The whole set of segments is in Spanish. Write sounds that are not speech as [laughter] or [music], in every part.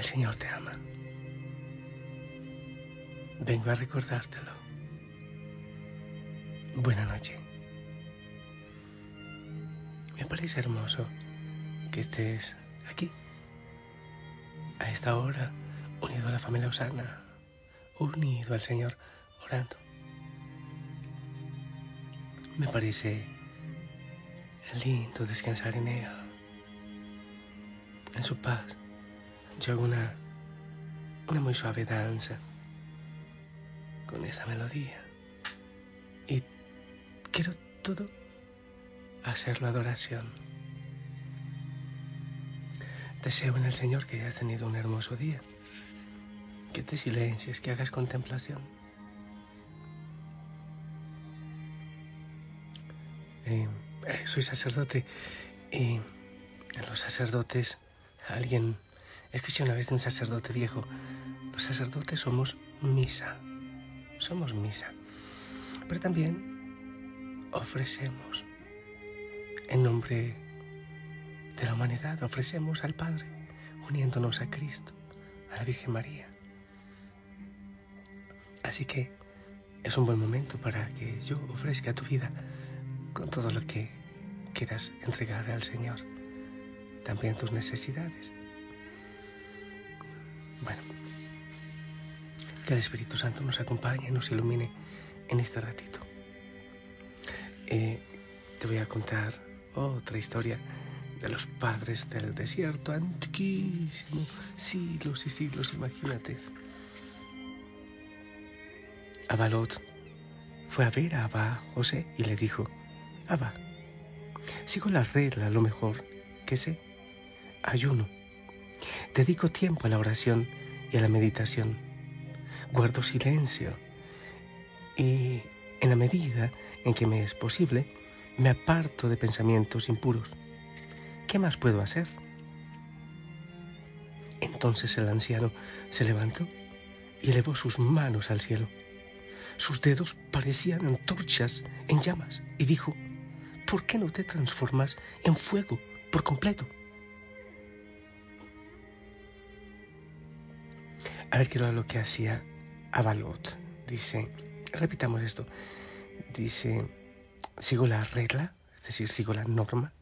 El Señor te ama. Vengo a recordártelo. Buena noche. Me parece hermoso que estés aquí, a esta hora, unido a la familia Osana, unido al Señor, orando. Me parece lindo descansar en ella, en su paz. Yo hago una, muy suave danza con esa melodía. Y quiero todo hacerlo adoración. Deseo en el Señor que hayas tenido un hermoso día, que te silencies, que hagas contemplación. Eh, eh, soy sacerdote y en los sacerdotes, alguien, escuché una vez de un sacerdote viejo, los sacerdotes somos misa, somos misa, pero también ofrecemos en nombre de la humanidad, ofrecemos al Padre, uniéndonos a Cristo, a la Virgen María. Así que es un buen momento para que yo ofrezca tu vida con todo lo que quieras entregar al Señor, también tus necesidades. Que el Espíritu Santo nos acompañe y nos ilumine en este ratito. Eh, te voy a contar otra historia de los padres del desierto, antiquísimo, siglos y siglos, imagínate. Abalot fue a ver a Abba José y le dijo, Abba, sigo la regla lo mejor que sé, ayuno, dedico tiempo a la oración y a la meditación, guardo silencio y en la medida en que me es posible, me aparto de pensamientos impuros. ¿Qué más puedo hacer? Entonces el anciano se levantó y elevó sus manos al cielo. Sus dedos parecían antorchas en llamas y dijo, ¿por qué no te transformas en fuego por completo? A ver qué era lo que hacía Avalot. Dice, repitamos esto. Dice, sigo la regla, es decir, sigo la norma,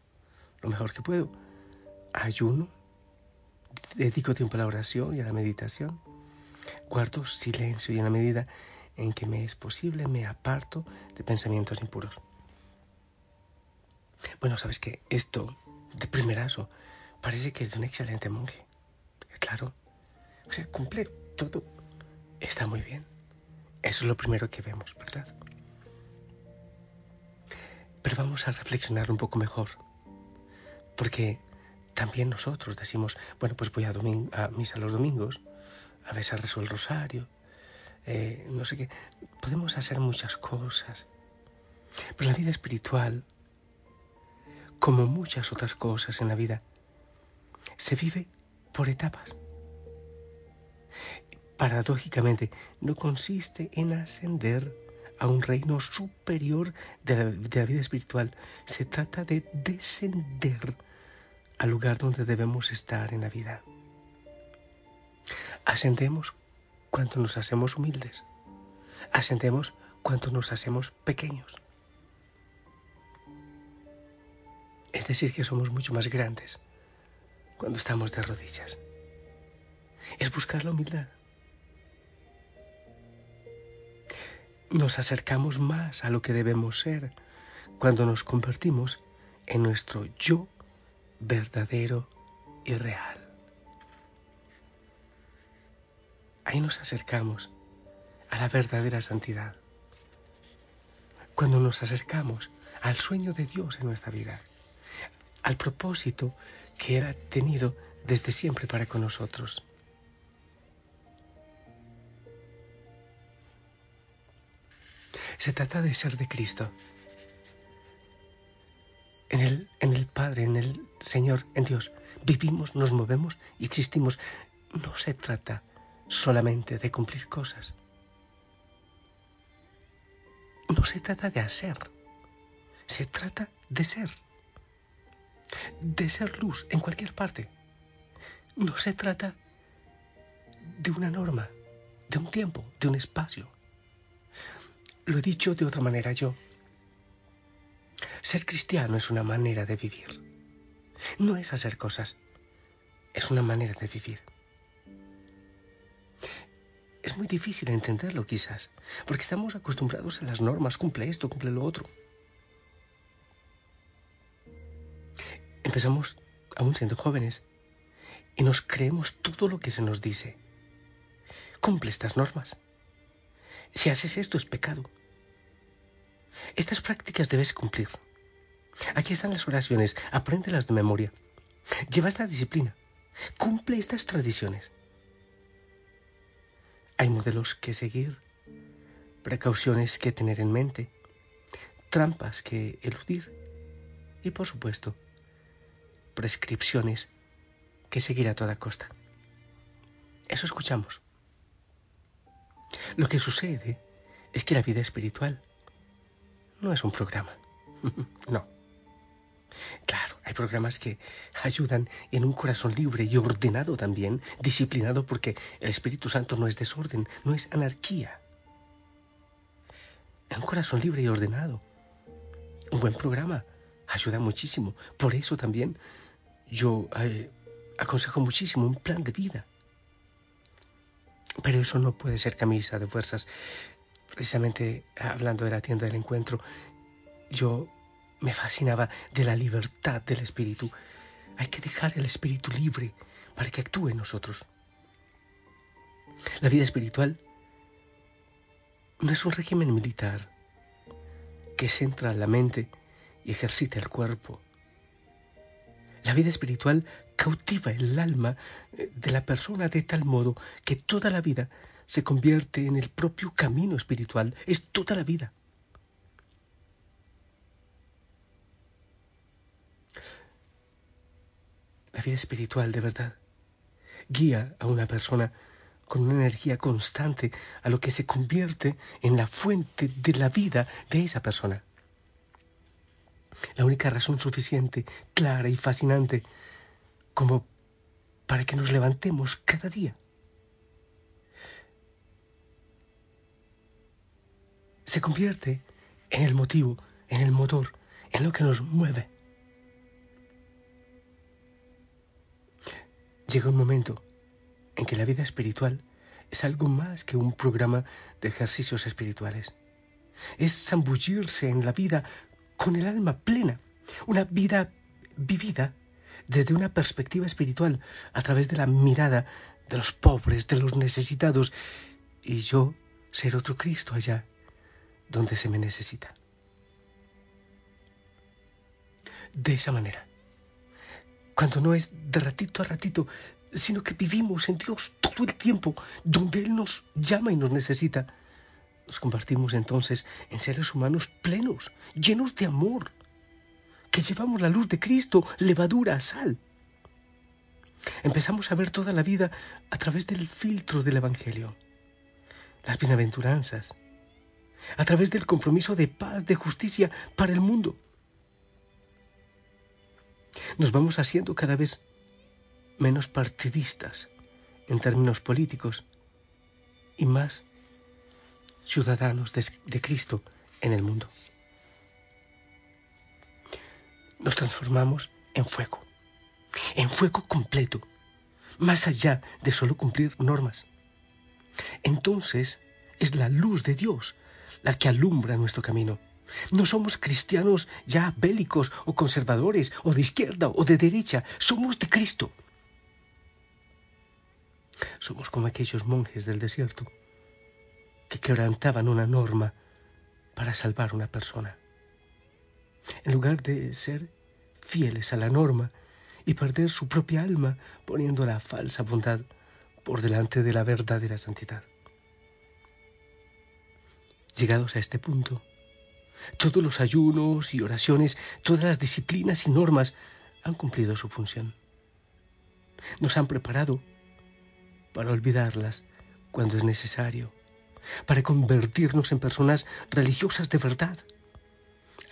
lo mejor que puedo. Ayuno, dedico tiempo a la oración y a la meditación. Guardo silencio y en la medida en que me es posible me aparto de pensamientos impuros. Bueno, sabes que esto, de primerazo, parece que es de un excelente monje. Claro. O sea, cumple todo. Está muy bien. Eso es lo primero que vemos, ¿verdad? Pero vamos a reflexionar un poco mejor. Porque también nosotros decimos, bueno, pues voy a, a misa los domingos, a veces el rosario, eh, no sé qué. Podemos hacer muchas cosas. Pero la vida espiritual, como muchas otras cosas en la vida, se vive por etapas. Paradójicamente, no consiste en ascender a un reino superior de la, vida espiritual. Se trata de descender al lugar donde debemos estar en la vida. Ascendemos cuando nos hacemos humildes. Ascendemos cuando nos hacemos pequeños. Es decir, que somos mucho más grandes cuando estamos de rodillas. Es buscar la humildad. Nos acercamos más a lo que debemos ser cuando nos convertimos en nuestro yo verdadero y real. Ahí nos acercamos a la verdadera santidad. Cuando nos acercamos al sueño de Dios en nuestra vida, al propósito que ha tenido desde siempre para con nosotros. Se trata de ser de Cristo. En el, en el Padre, en el Señor, en Dios, vivimos, nos movemos y existimos. No se trata solamente de cumplir cosas. No se trata de hacer. Se trata de ser. De ser luz en cualquier parte. No se trata de una norma, de un tiempo, de un espacio. Lo he dicho de otra manera yo. Ser cristiano es una manera de vivir. No es hacer cosas, es una manera de vivir. Es muy difícil entenderlo quizás, porque estamos acostumbrados a las normas, cumple esto, cumple lo otro. Empezamos aún siendo jóvenes y nos creemos todo lo que se nos dice. Cumple estas normas. Si haces esto es pecado. Estas prácticas debes cumplir. Aquí están las oraciones, apréndelas de memoria. Lleva esta disciplina. Cumple estas tradiciones. Hay modelos que seguir, precauciones que tener en mente, trampas que eludir y, por supuesto, prescripciones que seguir a toda costa. Eso escuchamos. Lo que sucede es que la vida espiritual no es un programa. [laughs] no. Claro, hay programas que ayudan en un corazón libre y ordenado también, disciplinado porque el Espíritu Santo no es desorden, no es anarquía. Un corazón libre y ordenado. Un buen programa ayuda muchísimo. Por eso también yo eh, aconsejo muchísimo un plan de vida. Pero eso no puede ser camisa de fuerzas. Precisamente hablando de la tienda del encuentro, yo me fascinaba de la libertad del espíritu. Hay que dejar el espíritu libre para que actúe en nosotros. La vida espiritual no es un régimen militar que centra la mente y ejercita el cuerpo. La vida espiritual cautiva el alma eh, de la persona de tal modo que toda la vida se convierte en el propio camino espiritual. Es toda la vida. La vida espiritual de verdad guía a una persona con una energía constante a lo que se convierte en la fuente de la vida de esa persona. La única razón suficiente, clara y fascinante como para que nos levantemos cada día. Se convierte en el motivo, en el motor, en lo que nos mueve. Llega un momento en que la vida espiritual es algo más que un programa de ejercicios espirituales. Es zambullirse en la vida con el alma plena, una vida vivida desde una perspectiva espiritual, a través de la mirada de los pobres, de los necesitados, y yo ser otro Cristo allá donde se me necesita. De esa manera cuando no es de ratito a ratito, sino que vivimos en Dios todo el tiempo, donde Él nos llama y nos necesita. Nos convertimos entonces en seres humanos plenos, llenos de amor, que llevamos la luz de Cristo, levadura, sal. Empezamos a ver toda la vida a través del filtro del Evangelio, las bienaventuranzas, a través del compromiso de paz, de justicia para el mundo Nos vamos haciendo cada vez menos partidistas en términos políticos y más ciudadanos de, Cristo en el mundo. Nos transformamos en fuego, en fuego completo, más allá de solo cumplir normas. Entonces es la luz de Dios la que alumbra nuestro camino. No somos cristianos ya bélicos o conservadores o de izquierda o de derecha, somos de Cristo. Somos como aquellos monjes del desierto que quebrantaban una norma para salvar una persona. En lugar de ser fieles a la norma y perder su propia alma poniendo la falsa bondad por delante de la verdadera santidad. Llegados a este punto, todos los ayunos y oraciones, todas las disciplinas y normas han cumplido su función. Nos han preparado para olvidarlas cuando es necesario, para convertirnos en personas religiosas de verdad.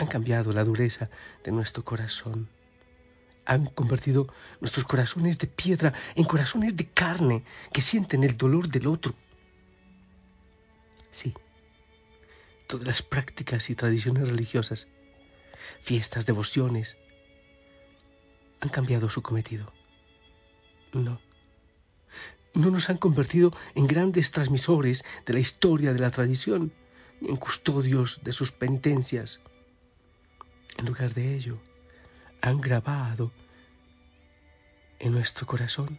Han cambiado la dureza de nuestro corazón. Han convertido nuestros corazones de piedra en corazones de carne que sienten el dolor del otro. Sí, todas las prácticas y tradiciones religiosas, fiestas, devociones, han cambiado su cometido. No. No nos han convertido en grandes transmisores de la historia de la tradición, ni en custodios de sus penitencias. En lugar de ello, han grabado en nuestro corazón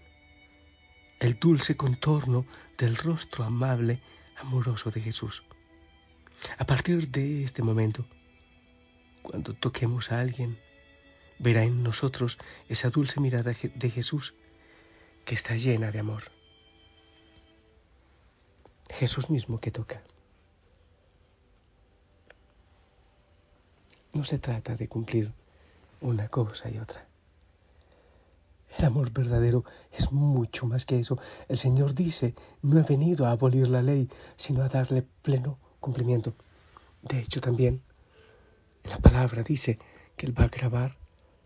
el dulce contorno del rostro amable, amoroso de Jesús. A partir de este momento, cuando toquemos a alguien, verá en nosotros esa dulce mirada de Jesús que está llena de amor. Jesús mismo que toca. No se trata de cumplir una cosa y otra. El amor verdadero es mucho más que eso. El Señor dice, no he venido a abolir la ley, sino a darle pleno cumplimiento. De hecho, también la palabra dice que Él va a grabar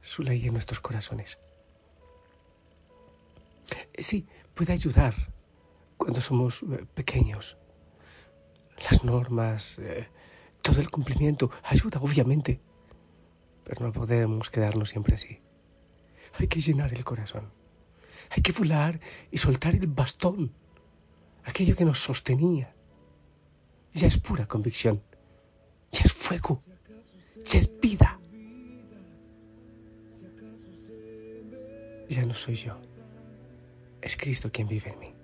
su ley en nuestros corazones. Eh, sí, puede ayudar cuando somos eh, pequeños. Las normas, eh, todo el cumplimiento ayuda, obviamente. Pero no podemos quedarnos siempre así. Hay que llenar el corazón. Hay que volar y soltar el bastón, aquello que nos sostenía ya es pura convicción, fuego, ya no soy yo, es Cristo quien vive en mí.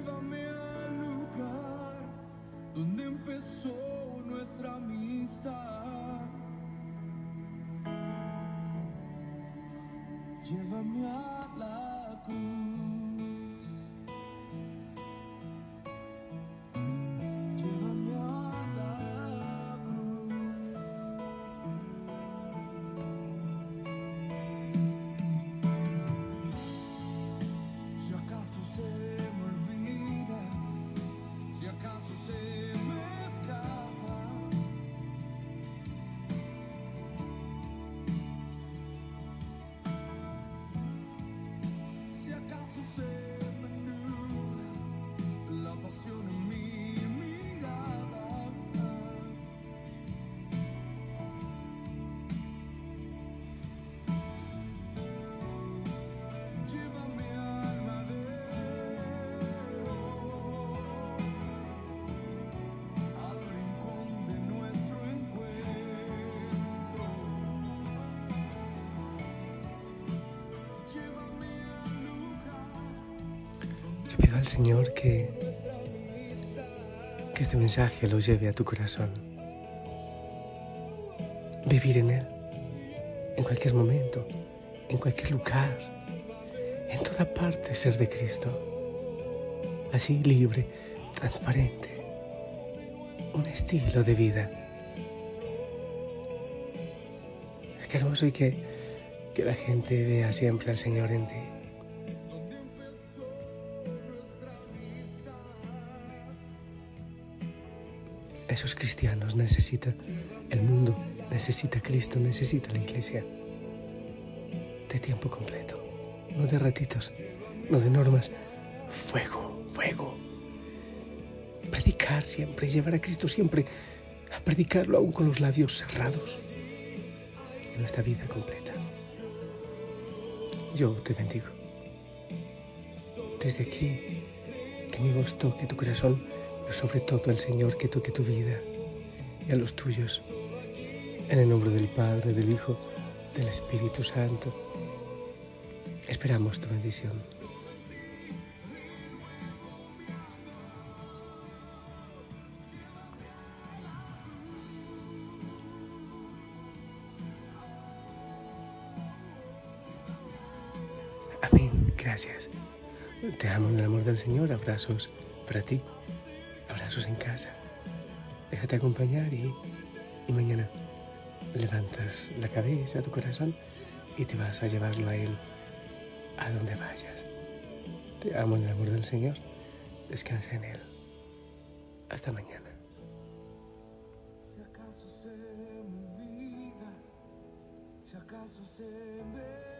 Llévame al lugar donde empezó nuestra amistad. Llévame a la cruz. Al Señor que, que este mensaje lo lleve a tu corazón. vivir en Él, en cualquier momento, en cualquier lugar, en toda parte ser de Cristo. Así libre, transparente, un estilo de vida. Qué hermoso y que, que la gente vea siempre al Señor en ti. Esos cristianos necesitan el mundo, necesita Cristo, necesita la iglesia de tiempo completo, no de ratitos, no de normas, fuego, fuego. Predicar siempre, llevar a Cristo siempre, a predicarlo aún con los labios cerrados en nuestra vida completa. Yo te bendigo. Desde aquí, que mi voz toque tu corazón sobre todo al Señor que toque tu vida y a los tuyos. En el nombre del Padre, del Hijo, del Espíritu Santo. Esperamos tu bendición. Amén. Gracias. Te amo en el amor del Señor. Abrazos para ti abrazos en casa. Déjate acompañar y, y mañana levantas la cabeza, tu corazón y te vas a llevarlo a Él a donde vayas. Te amo en el amor del Señor. Descansa en Él. Hasta mañana. Si acaso se si acaso se